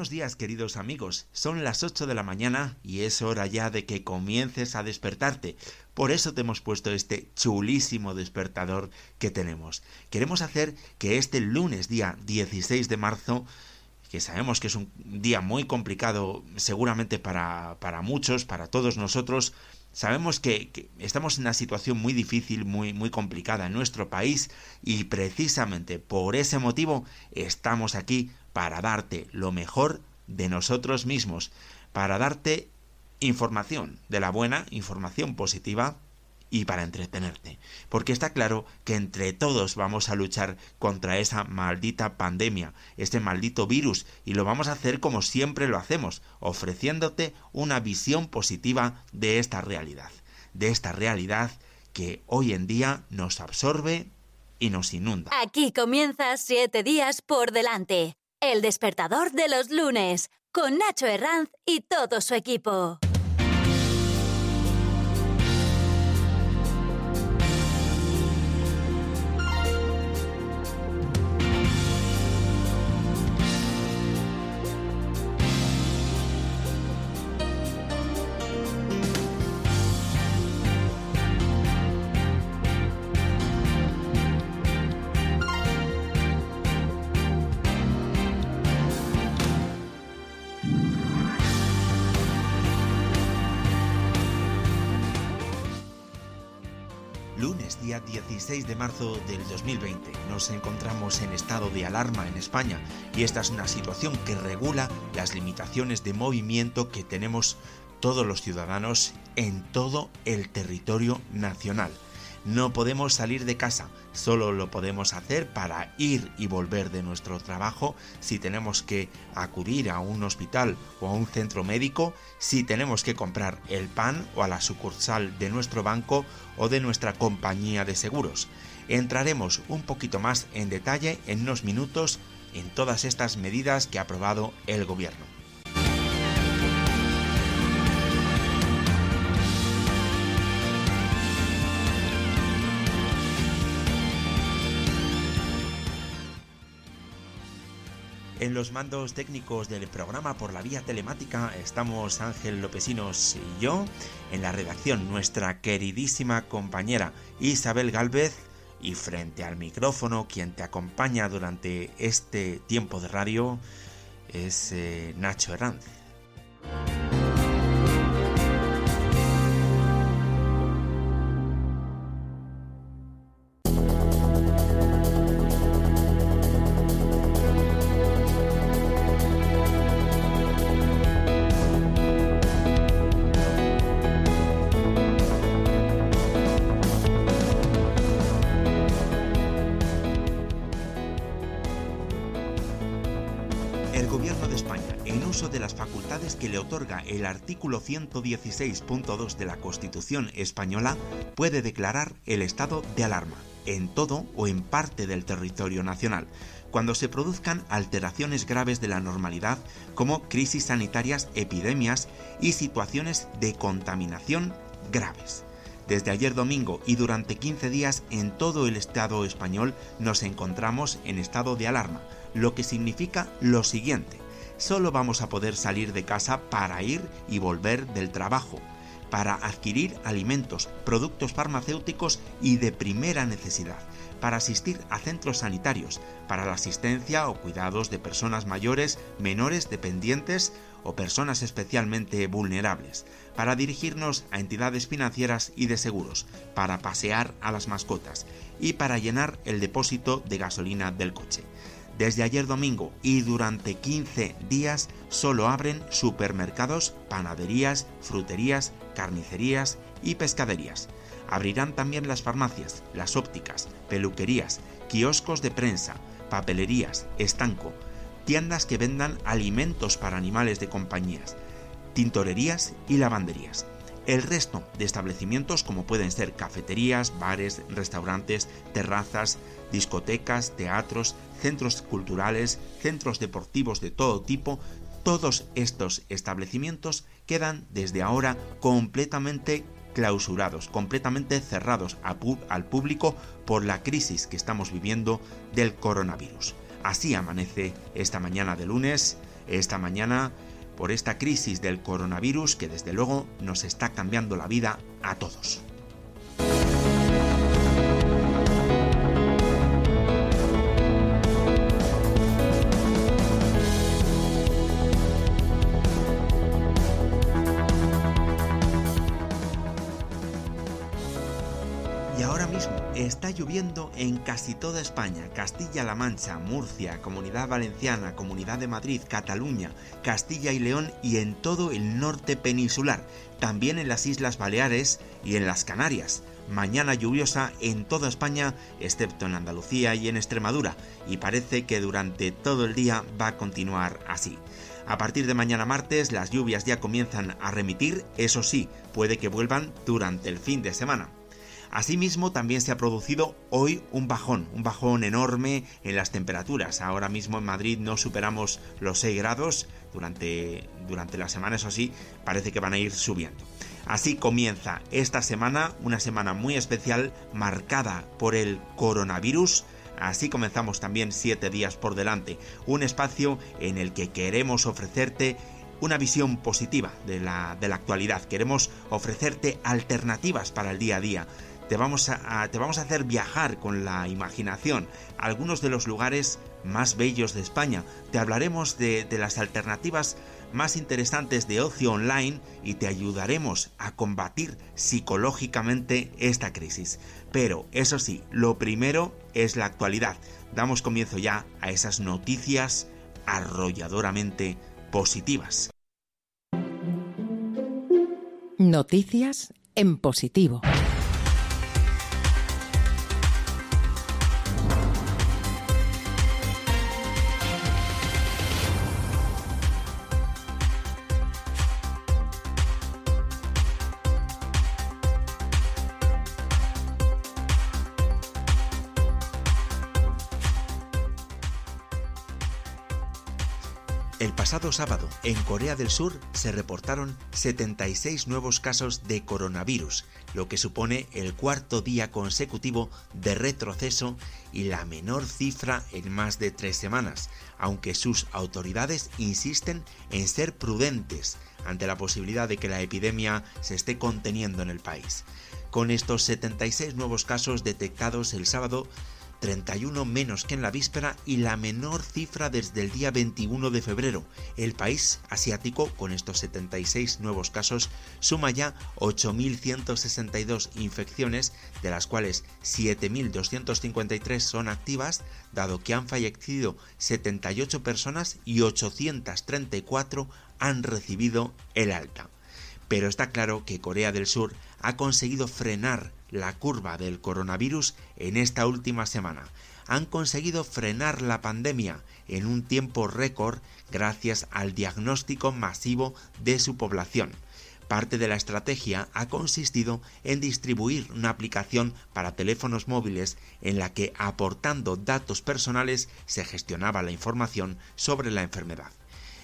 Buenos días queridos amigos, son las 8 de la mañana y es hora ya de que comiences a despertarte. Por eso te hemos puesto este chulísimo despertador que tenemos. Queremos hacer que este lunes día 16 de marzo, que sabemos que es un día muy complicado seguramente para, para muchos, para todos nosotros, Sabemos que, que, estamos en una situación muy difícil, muy, muy complicada en nuestro país y precisamente por ese motivo estamos aquí para darte lo mejor de nosotros mismos, para darte información de la buena, información positiva y para entretenerte. Porque está claro que entre todos vamos a luchar contra esa maldita pandemia, este maldito virus, y lo vamos a hacer como siempre lo hacemos, ofreciéndote una visión positiva de esta realidad, de esta realidad que hoy en día nos absorbe y nos inunda. Aquí comienza siete días por delante el despertador de los lunes, con Nacho Herranz y todo su equipo. Día 16 de marzo del 2020. Nos encontramos en estado de alarma en España y esta es una situación que regula las limitaciones de movimiento que tenemos todos los ciudadanos en todo el territorio nacional. No podemos salir de casa, solo lo podemos hacer para ir y volver de nuestro trabajo si tenemos que acudir a un hospital o a un centro médico, si tenemos que comprar el pan o a la sucursal de nuestro banco o de nuestra compañía de seguros. Entraremos un poquito más en detalle en unos minutos en todas estas medidas que ha aprobado el gobierno. En los mandos técnicos del programa por la vía telemática estamos Ángel Lopesinos y yo. En la redacción nuestra queridísima compañera Isabel Galvez. Y frente al micrófono quien te acompaña durante este tiempo de radio es eh, Nacho Herranz. Artículo 116.2 de la Constitución española, puede declarar el estado de alarma en todo o en parte del territorio nacional, cuando se produzcan alteraciones graves de la normalidad como crisis sanitarias, epidemias y situaciones de contaminación graves. Desde ayer domingo y durante 15 días en todo el Estado español nos encontramos en estado de alarma, lo que significa lo siguiente. Solo vamos a poder salir de casa para ir y volver del trabajo, para adquirir alimentos, productos farmacéuticos y de primera necesidad, para asistir a centros sanitarios, para la asistencia o cuidados de personas mayores, menores, dependientes o personas especialmente vulnerables, para dirigirnos a entidades financieras y de seguros, para pasear a las mascotas y para llenar el depósito de gasolina del coche. Desde ayer domingo y durante 15 días solo abren supermercados, panaderías, fruterías, carnicerías y pescaderías. Abrirán también las farmacias, las ópticas, peluquerías, kioscos de prensa, papelerías, estanco, tiendas que vendan alimentos para animales de compañías, tintorerías y lavanderías. El resto de establecimientos como pueden ser cafeterías, bares, restaurantes, terrazas, discotecas, teatros, centros culturales, centros deportivos de todo tipo, todos estos establecimientos quedan desde ahora completamente clausurados, completamente cerrados al público por la crisis que estamos viviendo del coronavirus. Así amanece esta mañana de lunes, esta mañana por esta crisis del coronavirus que desde luego nos está cambiando la vida a todos. Lloviendo en casi toda España, Castilla-La Mancha, Murcia, Comunidad Valenciana, Comunidad de Madrid, Cataluña, Castilla y León y en todo el norte peninsular, también en las Islas Baleares y en las Canarias. Mañana lluviosa en toda España, excepto en Andalucía y en Extremadura, y parece que durante todo el día va a continuar así. A partir de mañana martes las lluvias ya comienzan a remitir, eso sí, puede que vuelvan durante el fin de semana. Asimismo, también se ha producido hoy un bajón, un bajón enorme en las temperaturas. Ahora mismo en Madrid no superamos los 6 grados. Durante, durante la semana, eso sí, parece que van a ir subiendo. Así comienza esta semana, una semana muy especial, marcada por el coronavirus. Así comenzamos también 7 días por delante, un espacio en el que queremos ofrecerte una visión positiva de la, de la actualidad, queremos ofrecerte alternativas para el día a día, te vamos a, te vamos a hacer viajar con la imaginación a algunos de los lugares más bellos de España. Te hablaremos de, de las alternativas más interesantes de ocio online y te ayudaremos a combatir psicológicamente esta crisis. Pero eso sí, lo primero es la actualidad. Damos comienzo ya a esas noticias arrolladoramente positivas. Noticias en positivo. Pasado sábado, en Corea del Sur, se reportaron 76 nuevos casos de coronavirus, lo que supone el cuarto día consecutivo de retroceso y la menor cifra en más de tres semanas, aunque sus autoridades insisten en ser prudentes ante la posibilidad de que la epidemia se esté conteniendo en el país. Con estos 76 nuevos casos detectados el sábado, 31 menos que en la víspera y la menor cifra desde el día 21 de febrero. El país asiático, con estos 76 nuevos casos, suma ya 8.162 infecciones, de las cuales 7.253 son activas, dado que han fallecido 78 personas y 834 han recibido el alta. Pero está claro que Corea del Sur ha conseguido frenar la curva del coronavirus en esta última semana. Han conseguido frenar la pandemia en un tiempo récord gracias al diagnóstico masivo de su población. Parte de la estrategia ha consistido en distribuir una aplicación para teléfonos móviles en la que aportando datos personales se gestionaba la información sobre la enfermedad.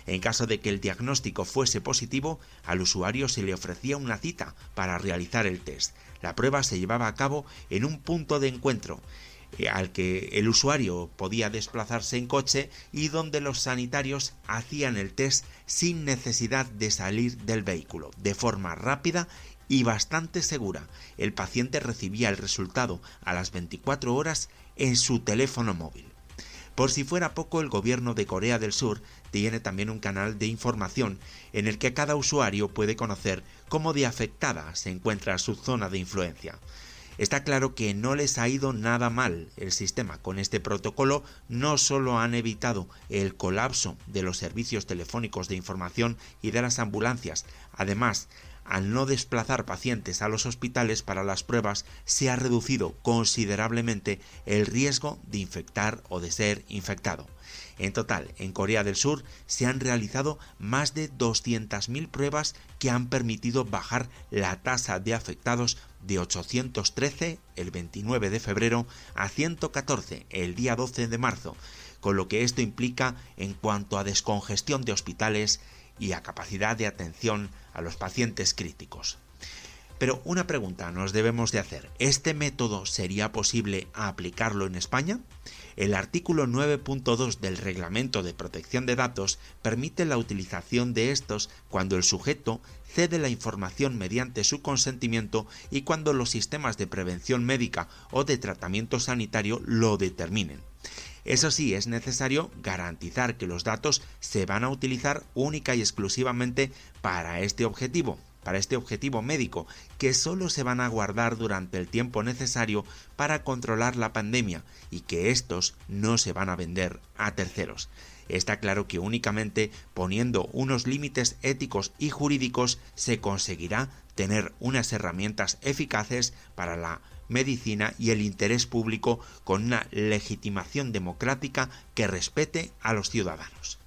En caso de que el diagnóstico fuese positivo, al usuario se le ofrecía una cita para realizar el test. La prueba se llevaba a cabo en un punto de encuentro eh, al que el usuario podía desplazarse en coche y donde los sanitarios hacían el test sin necesidad de salir del vehículo, de forma rápida y bastante segura. El paciente recibía el resultado a las 24 horas en su teléfono móvil. Por si fuera poco, el gobierno de Corea del Sur tiene también un canal de información en el que cada usuario puede conocer cómo de afectada se encuentra su zona de influencia. Está claro que no les ha ido nada mal el sistema. Con este protocolo no solo han evitado el colapso de los servicios telefónicos de información y de las ambulancias, además al no desplazar pacientes a los hospitales para las pruebas, se ha reducido considerablemente el riesgo de infectar o de ser infectado. En total, en Corea del Sur se han realizado más de 200.000 pruebas que han permitido bajar la tasa de afectados de 813 el 29 de febrero a 114 el día 12 de marzo, con lo que esto implica en cuanto a descongestión de hospitales y a capacidad de atención a los pacientes críticos. Pero una pregunta nos debemos de hacer. ¿Este método sería posible aplicarlo en España? El artículo 9.2 del Reglamento de Protección de Datos permite la utilización de estos cuando el sujeto cede la información mediante su consentimiento y cuando los sistemas de prevención médica o de tratamiento sanitario lo determinen. Eso sí, es necesario garantizar que los datos se van a utilizar única y exclusivamente para este objetivo, para este objetivo médico, que solo se van a guardar durante el tiempo necesario para controlar la pandemia y que estos no se van a vender a terceros. Está claro que únicamente poniendo unos límites éticos y jurídicos se conseguirá tener unas herramientas eficaces para la medicina y el interés público con una legitimación democrática que respete a los ciudadanos.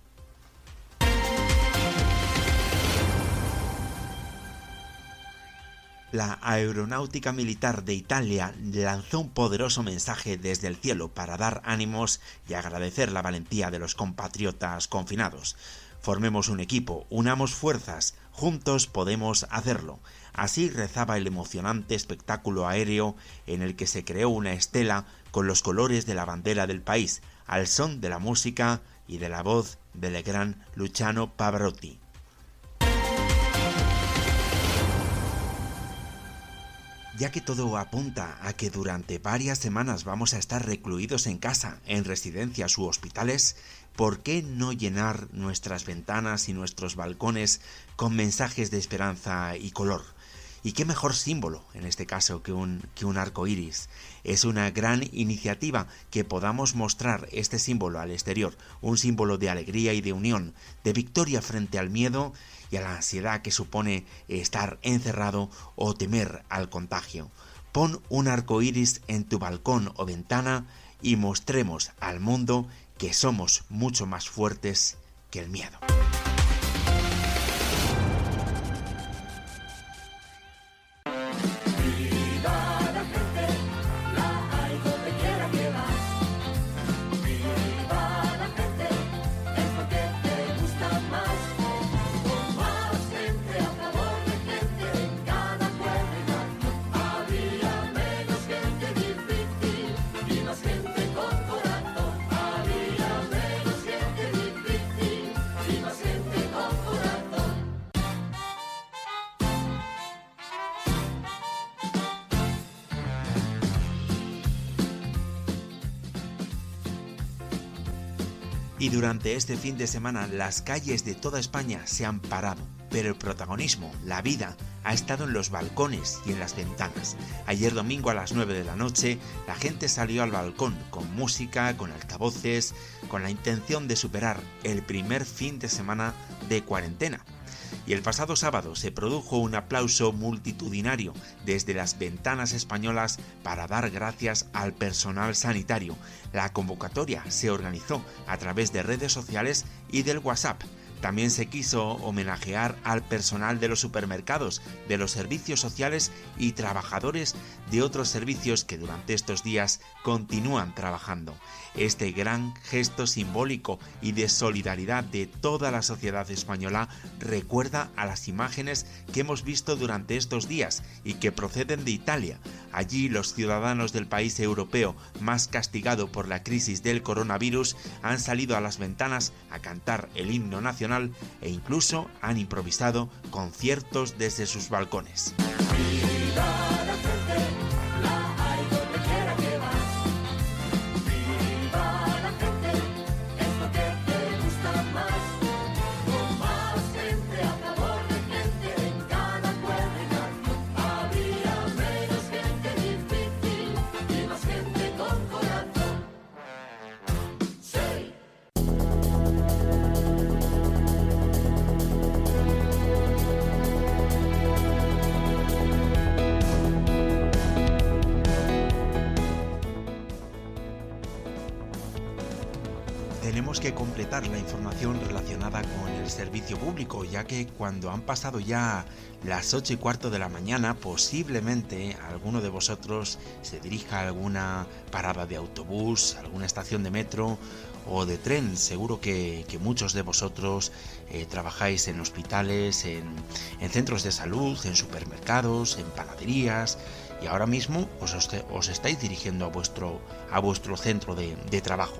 La Aeronáutica Militar de Italia lanzó un poderoso mensaje desde el cielo para dar ánimos y agradecer la valentía de los compatriotas confinados. Formemos un equipo, unamos fuerzas, juntos podemos hacerlo. Así rezaba el emocionante espectáculo aéreo en el que se creó una estela con los colores de la bandera del país, al son de la música y de la voz del gran Luciano Pavarotti. ya que todo apunta a que durante varias semanas vamos a estar recluidos en casa, en residencias u hospitales, ¿por qué no llenar nuestras ventanas y nuestros balcones con mensajes de esperanza y color? Y qué mejor símbolo, en este caso, que un, que un arco iris. Es una gran iniciativa que podamos mostrar este símbolo al exterior, un símbolo de alegría y de unión, de victoria frente al miedo y a la ansiedad que supone estar encerrado o temer al contagio. Pon un arco iris en tu balcón o ventana y mostremos al mundo que somos mucho más fuertes que el miedo. Y durante este fin de semana las calles de toda España se han parado, pero el protagonismo, la vida, ha estado en los balcones y en las ventanas. Ayer domingo a las 9 de la noche, la gente salió al balcón con música, con altavoces, con la intención de superar el primer fin de semana de cuarentena y el pasado sábado se produjo un aplauso multitudinario desde las ventanas españolas para dar gracias al personal sanitario. La convocatoria se organizó a través de redes sociales y del WhatsApp también se quiso homenajear al personal de los supermercados, de los servicios sociales y trabajadores de otros servicios que durante estos días continúan trabajando. Este gran gesto simbólico y de solidaridad de toda la sociedad española recuerda a las imágenes que hemos visto durante estos días y que proceden de Italia. Allí los ciudadanos del país europeo más castigado por la crisis del coronavirus han salido a las ventanas a cantar el himno nacional e incluso han improvisado conciertos desde sus balcones. Ya que cuando han pasado ya las 8 y cuarto de la mañana, posiblemente alguno de vosotros se dirija a alguna parada de autobús, alguna estación de metro o de tren. Seguro que, muchos de vosotros eh, trabajáis en hospitales, en, centros de salud, en supermercados, en panaderías y ahora mismo os, estáis dirigiendo a vuestro, a vuestro centro de, de trabajo.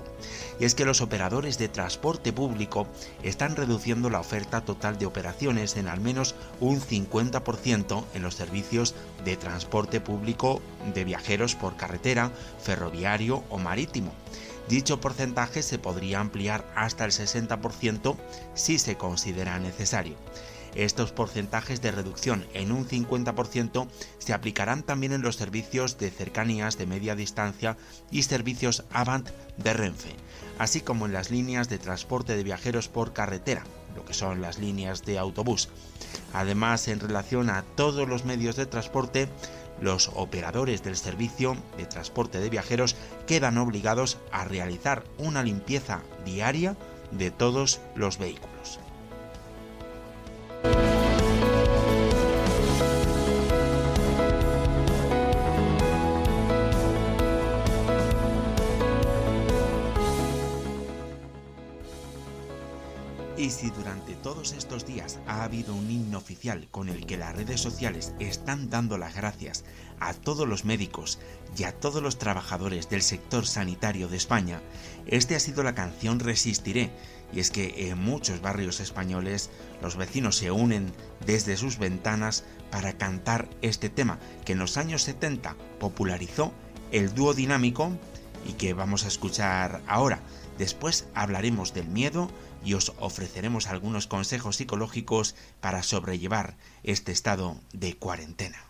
Y es que los operadores de transporte público están reduciendo la oferta total de operaciones en al menos un 50% en los servicios de transporte público de viajeros por carretera, ferroviario o marítimo. Dicho porcentaje se podría ampliar hasta el 60% si se considera necesario. Estos porcentajes de reducción en un 50% se aplicarán también en los servicios de cercanías de media distancia y servicios Avant de Renfe, así como en las líneas de transporte de viajeros por carretera, lo que son las líneas de autobús. Además, en relación a todos los medios de transporte, los operadores del servicio de transporte de viajeros quedan obligados a realizar una limpieza diaria de todos los vehículos. Y si durante todos estos días ha habido un himno oficial con el que las redes sociales están dando las gracias a todos los médicos y a todos los trabajadores del sector sanitario de España, este ha sido la canción Resistiré, y es que en muchos barrios españoles los vecinos se unen desde sus ventanas para cantar este tema que en los años 70 popularizó el dúo dinámico y que vamos a escuchar ahora. Después hablaremos del miedo y os ofreceremos algunos consejos psicológicos para sobrellevar este estado de cuarentena.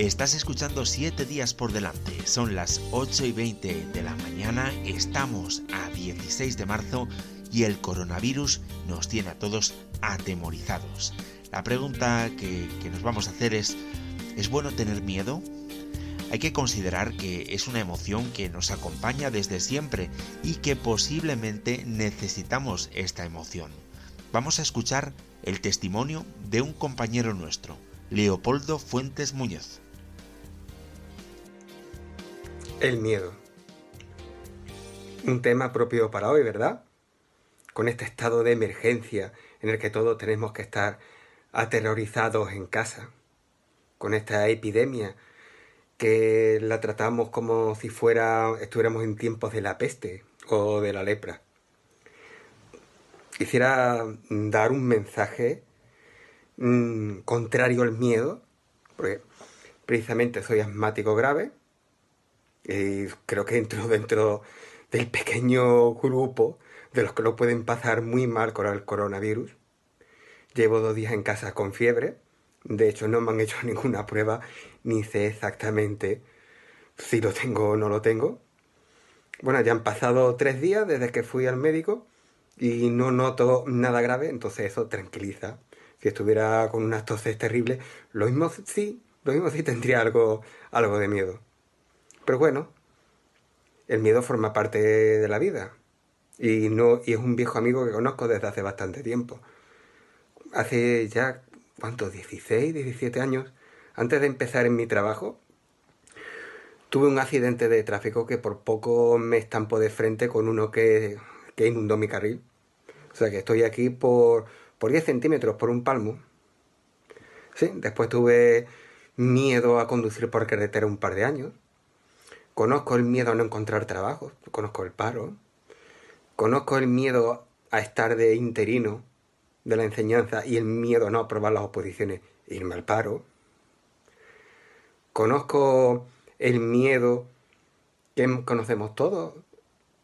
Estás escuchando 7 días por delante, son las 8 y 20 de la mañana, estamos a 16 de marzo y el coronavirus nos tiene a todos atemorizados. La pregunta que, que nos vamos a hacer es, ¿es bueno tener miedo? Hay que considerar que es una emoción que nos acompaña desde siempre y que posiblemente necesitamos esta emoción. Vamos a escuchar el testimonio de un compañero nuestro, Leopoldo Fuentes Muñoz. El miedo. Un tema propio para hoy, ¿verdad? Con este estado de emergencia en el que todos tenemos que estar aterrorizados en casa. Con esta epidemia que la tratamos como si fuera estuviéramos en tiempos de la peste o de la lepra. Quisiera dar un mensaje mm, contrario al miedo, porque precisamente soy asmático grave y creo que entro dentro del pequeño grupo de los que lo pueden pasar muy mal con el coronavirus. Llevo dos días en casa con fiebre. De hecho, no me han hecho ninguna prueba ni sé exactamente si lo tengo o no lo tengo. Bueno, ya han pasado tres días desde que fui al médico y no noto nada grave, entonces eso tranquiliza. Si estuviera con unas toses terribles, lo mismo sí, lo mismo sí tendría algo, algo de miedo. Pero bueno, el miedo forma parte de la vida. Y, no, y es un viejo amigo que conozco desde hace bastante tiempo. Hace ya, ¿cuántos? 16, 17 años, antes de empezar en mi trabajo, tuve un accidente de tráfico que por poco me estampó de frente con uno que, inundó mi carril. O sea que estoy aquí por, por 10 centímetros, por un palmo. Sí, después tuve miedo a conducir por carretera un par de años. Conozco el miedo a no encontrar trabajo, conozco el paro, conozco el miedo a estar de interino de la enseñanza y el miedo a no aprobar las oposiciones e irme al paro. Conozco el miedo que conocemos todos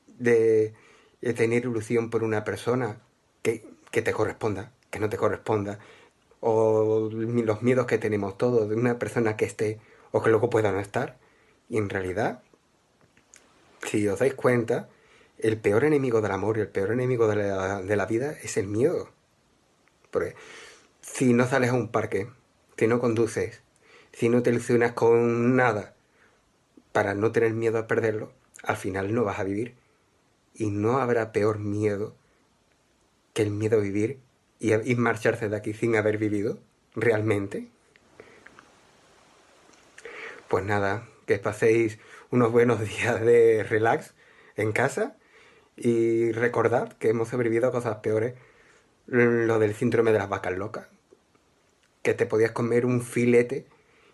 de, tener ilusión por una persona que, que te corresponda, que no te corresponda, o los miedos que tenemos todos de una persona que esté o que luego pueda no estar. Y en realidad si os dais cuenta, el peor enemigo del amor y el peor enemigo de la, vida es el miedo. Porque si no sales a un parque, si no conduces, si no te ilusionas con nada para no tener miedo a perderlo, al final no vas a vivir. Y no habrá peor miedo que el miedo a vivir y, y marcharse de aquí sin haber vivido realmente. Pues nada, que paséis unos buenos días de relax en casa y recordad que hemos sobrevivido a cosas peores. Lo del síndrome de las vacas locas. Que te podías comer un filete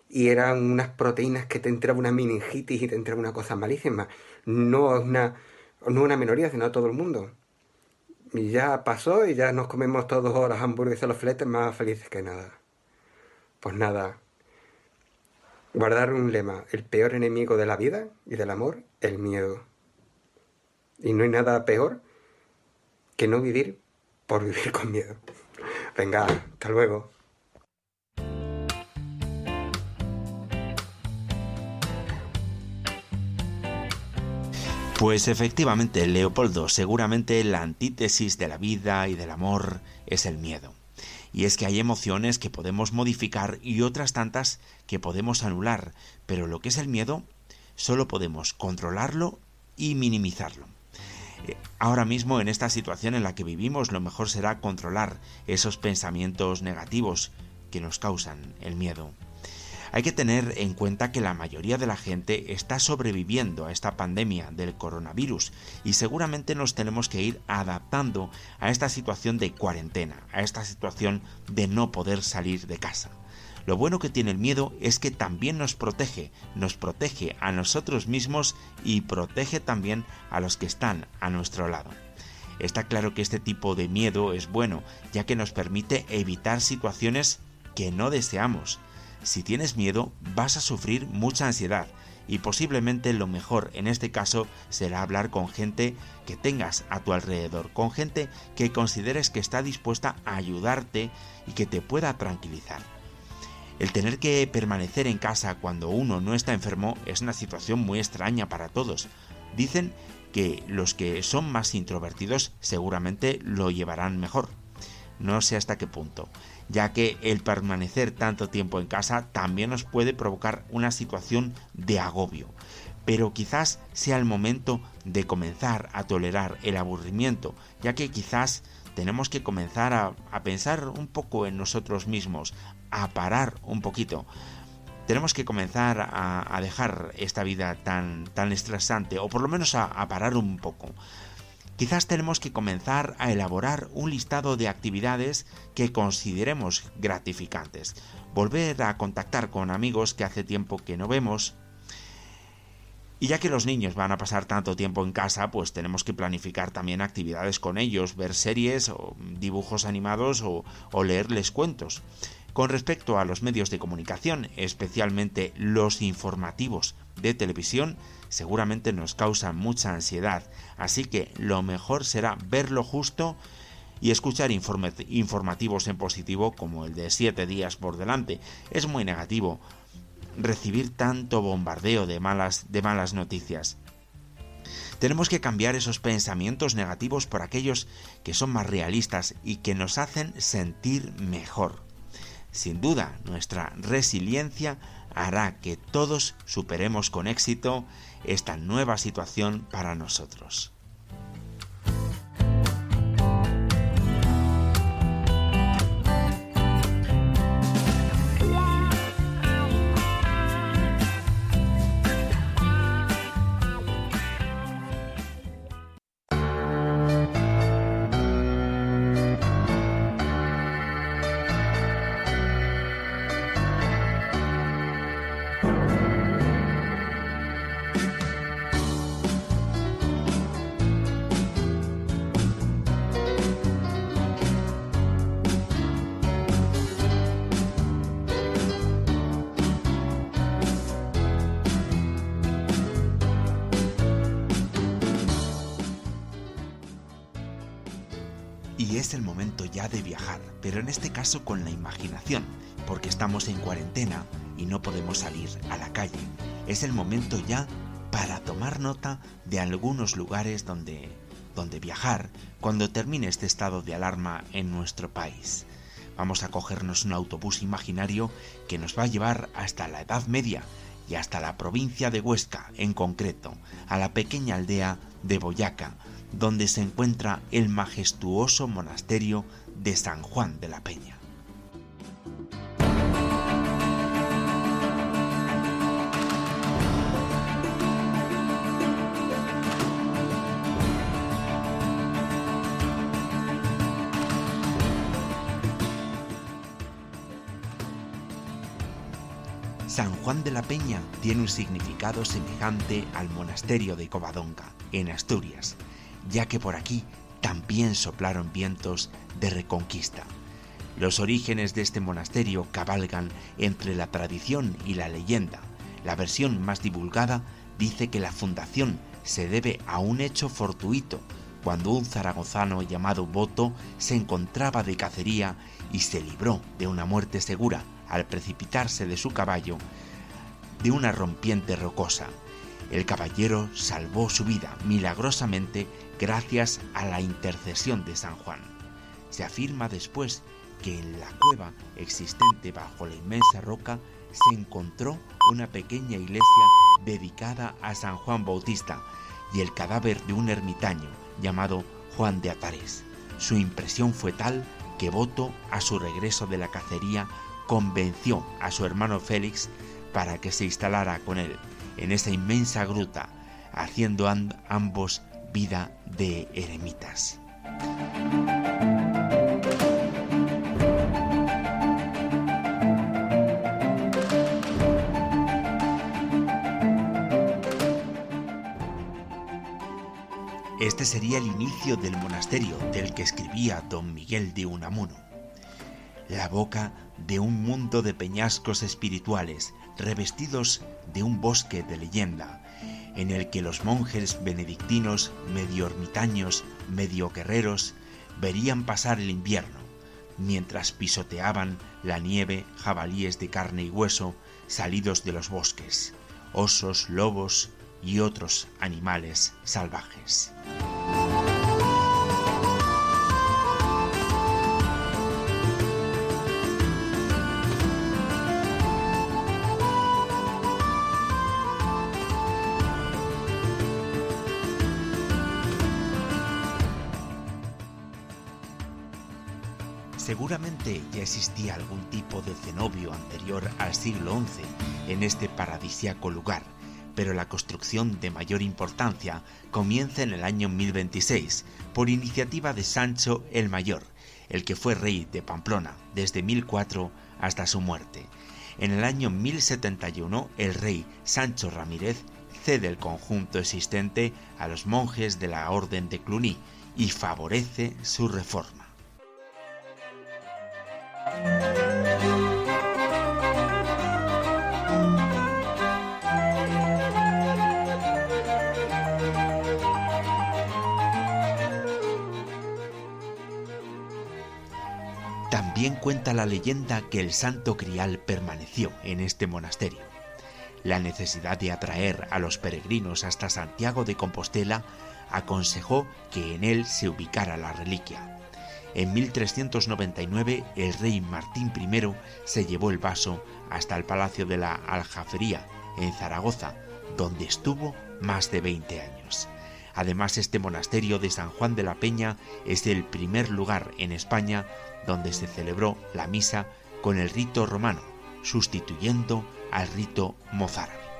y eran unas proteínas que te entraba una meningitis y te entraba una cosa malísima. No una, no una minoría, sino a todo el mundo. Y ya pasó y ya nos comemos todos los hamburguesas, los filetes más felices que nada. Pues nada, Guardar un lema, el peor enemigo de la vida y del amor, el miedo. Y no hay nada peor que no vivir por vivir con miedo. Venga, hasta luego. Pues efectivamente, Leopoldo, seguramente la antítesis de la vida y del amor es el miedo. Y es que hay emociones que podemos modificar y otras tantas que podemos anular, pero lo que es el miedo solo podemos controlarlo y minimizarlo. Eh, ahora mismo en esta situación en la que vivimos lo mejor será controlar esos pensamientos negativos que nos causan el miedo. Hay que tener en cuenta que la mayoría de la gente está sobreviviendo a esta pandemia del coronavirus y seguramente nos tenemos que ir adaptando a esta situación de cuarentena, a esta situación de no poder salir de casa. Lo bueno que tiene el miedo es que también nos protege, nos protege a nosotros mismos y protege también a los que están a nuestro lado. Está claro que este tipo de miedo es bueno, ya que nos permite evitar situaciones que no deseamos, si tienes miedo, vas a sufrir mucha ansiedad y posiblemente lo mejor en este caso será hablar con gente que tengas a tu alrededor, con gente que consideres que está dispuesta a ayudarte y que te pueda tranquilizar. El tener que permanecer en casa cuando uno no está enfermo es una situación muy extraña para todos. Dicen que los que son más introvertidos seguramente lo llevarán mejor. No sé hasta qué punto ya que el permanecer tanto tiempo en casa también nos puede provocar una situación de agobio. Pero quizás sea el momento de comenzar a tolerar el aburrimiento, ya que quizás tenemos que comenzar a, pensar un poco en nosotros mismos, a parar un poquito. Tenemos que comenzar a, dejar esta vida tan, tan estresante, o por lo menos a parar un poco. Quizás tenemos que comenzar a elaborar un listado de actividades que consideremos gratificantes, volver a contactar con amigos que hace tiempo que no vemos. Y ya que los niños van a pasar tanto tiempo en casa, pues tenemos que planificar también actividades con ellos, ver series o dibujos animados o, o leerles cuentos. Con respecto a los medios de comunicación, especialmente los informativos de televisión, seguramente nos causan mucha ansiedad, así que lo mejor será verlo justo y escuchar informativos en positivo como el de 7 días por delante. Es muy negativo recibir tanto bombardeo de malas, de malas noticias. Tenemos que cambiar esos pensamientos negativos por aquellos que son más realistas y que nos hacen sentir mejor. Sin duda, nuestra resiliencia hará que todos superemos con éxito esta nueva situación para nosotros. Ya de viajar, pero en este caso con la imaginación, porque estamos en cuarentena y no podemos salir a la calle. Es el momento ya para tomar nota de algunos lugares donde, donde viajar cuando termine este estado de alarma en nuestro país. Vamos a cogernos un autobús imaginario que nos va a llevar hasta la Edad Media y hasta la provincia de Huesca, en concreto, a la pequeña aldea de Boyaca, donde se encuentra el majestuoso monasterio de San Juan de la Peña. San Juan de la Peña tiene un significado semejante al monasterio de Covadonga, en Asturias, ya que por aquí también soplaron vientos de reconquista. Los orígenes de este monasterio cabalgan entre la tradición y la leyenda. La versión más divulgada dice que la fundación se debe a un hecho fortuito, cuando un zaragozano llamado Boto se encontraba de cacería y se libró de una muerte segura al precipitarse de su caballo de una rompiente rocosa. El caballero salvó su vida milagrosamente gracias a la intercesión de San Juan. Se afirma después que en la cueva existente bajo la inmensa roca se encontró una pequeña iglesia dedicada a San Juan Bautista y el cadáver de un ermitaño llamado Juan de Atares. Su impresión fue tal que Boto, a su regreso de la cacería, convenció a su hermano Félix para que se instalara con él en esa inmensa gruta, haciendo ambos vida de eremitas. Este sería el inicio del monasterio del que escribía don Miguel de Unamuno. La boca de un mundo de peñascos espirituales revestidos de un bosque de leyenda, en el que los monjes benedictinos, medio ermitaños, medio guerreros, verían pasar el invierno, mientras pisoteaban la nieve jabalíes de carne y hueso salidos de los bosques, osos, lobos y otros animales salvajes. Seguramente ya existía algún tipo de cenobio anterior al siglo XI en este paradisiaco lugar, pero la construcción de mayor importancia comienza en el año 1026 por iniciativa de Sancho el Mayor, el que fue rey de Pamplona desde 1004 hasta su muerte. En el año 1071 el rey Sancho Ramírez cede el conjunto existente a los monjes de la Orden de Cluny y favorece su reforma. También cuenta la leyenda que el santo crial permaneció en este monasterio. La necesidad de atraer a los peregrinos hasta Santiago de Compostela aconsejó que en él se ubicara la reliquia. En 1399 el rey Martín I se llevó el vaso hasta el Palacio de la Aljafería, en Zaragoza, donde estuvo más de 20 años. Además, este monasterio de San Juan de la Peña es el primer lugar en España donde se celebró la misa con el rito romano, sustituyendo al rito mozárabe.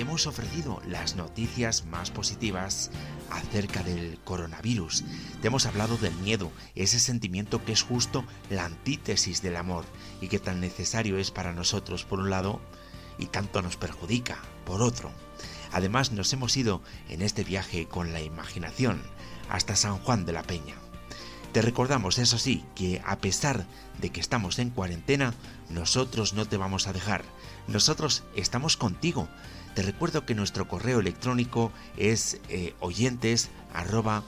Hemos ofrecido las noticias más positivas acerca del coronavirus. Te hemos hablado del miedo, ese sentimiento que es justo la antítesis del amor y que tan necesario es para nosotros por un lado y tanto nos perjudica por otro. Además nos hemos ido en este viaje con la imaginación hasta San Juan de la Peña. Te recordamos, eso sí, que a pesar de que estamos en cuarentena, nosotros no te vamos a dejar. Nosotros estamos contigo. Te recuerdo que nuestro correo electrónico es eh, oyentes arroba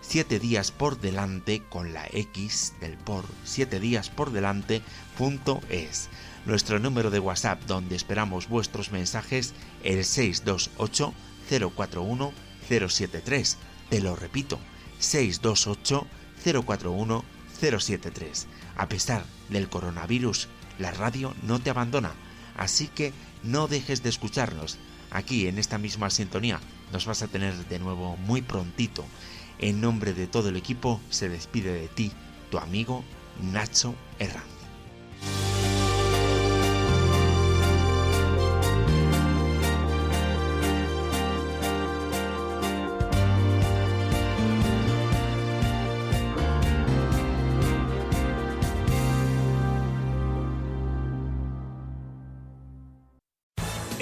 7 días por delante con la X del por 7 días por delante. Nuestro número de WhatsApp donde esperamos vuestros mensajes el 628 041 073. Te lo repito, 628 041 073. A pesar del coronavirus, la radio no te abandona, así que no dejes de escucharnos. Aquí en esta misma sintonía nos vas a tener de nuevo muy prontito. En nombre de todo el equipo se despide de ti tu amigo Nacho Herranz.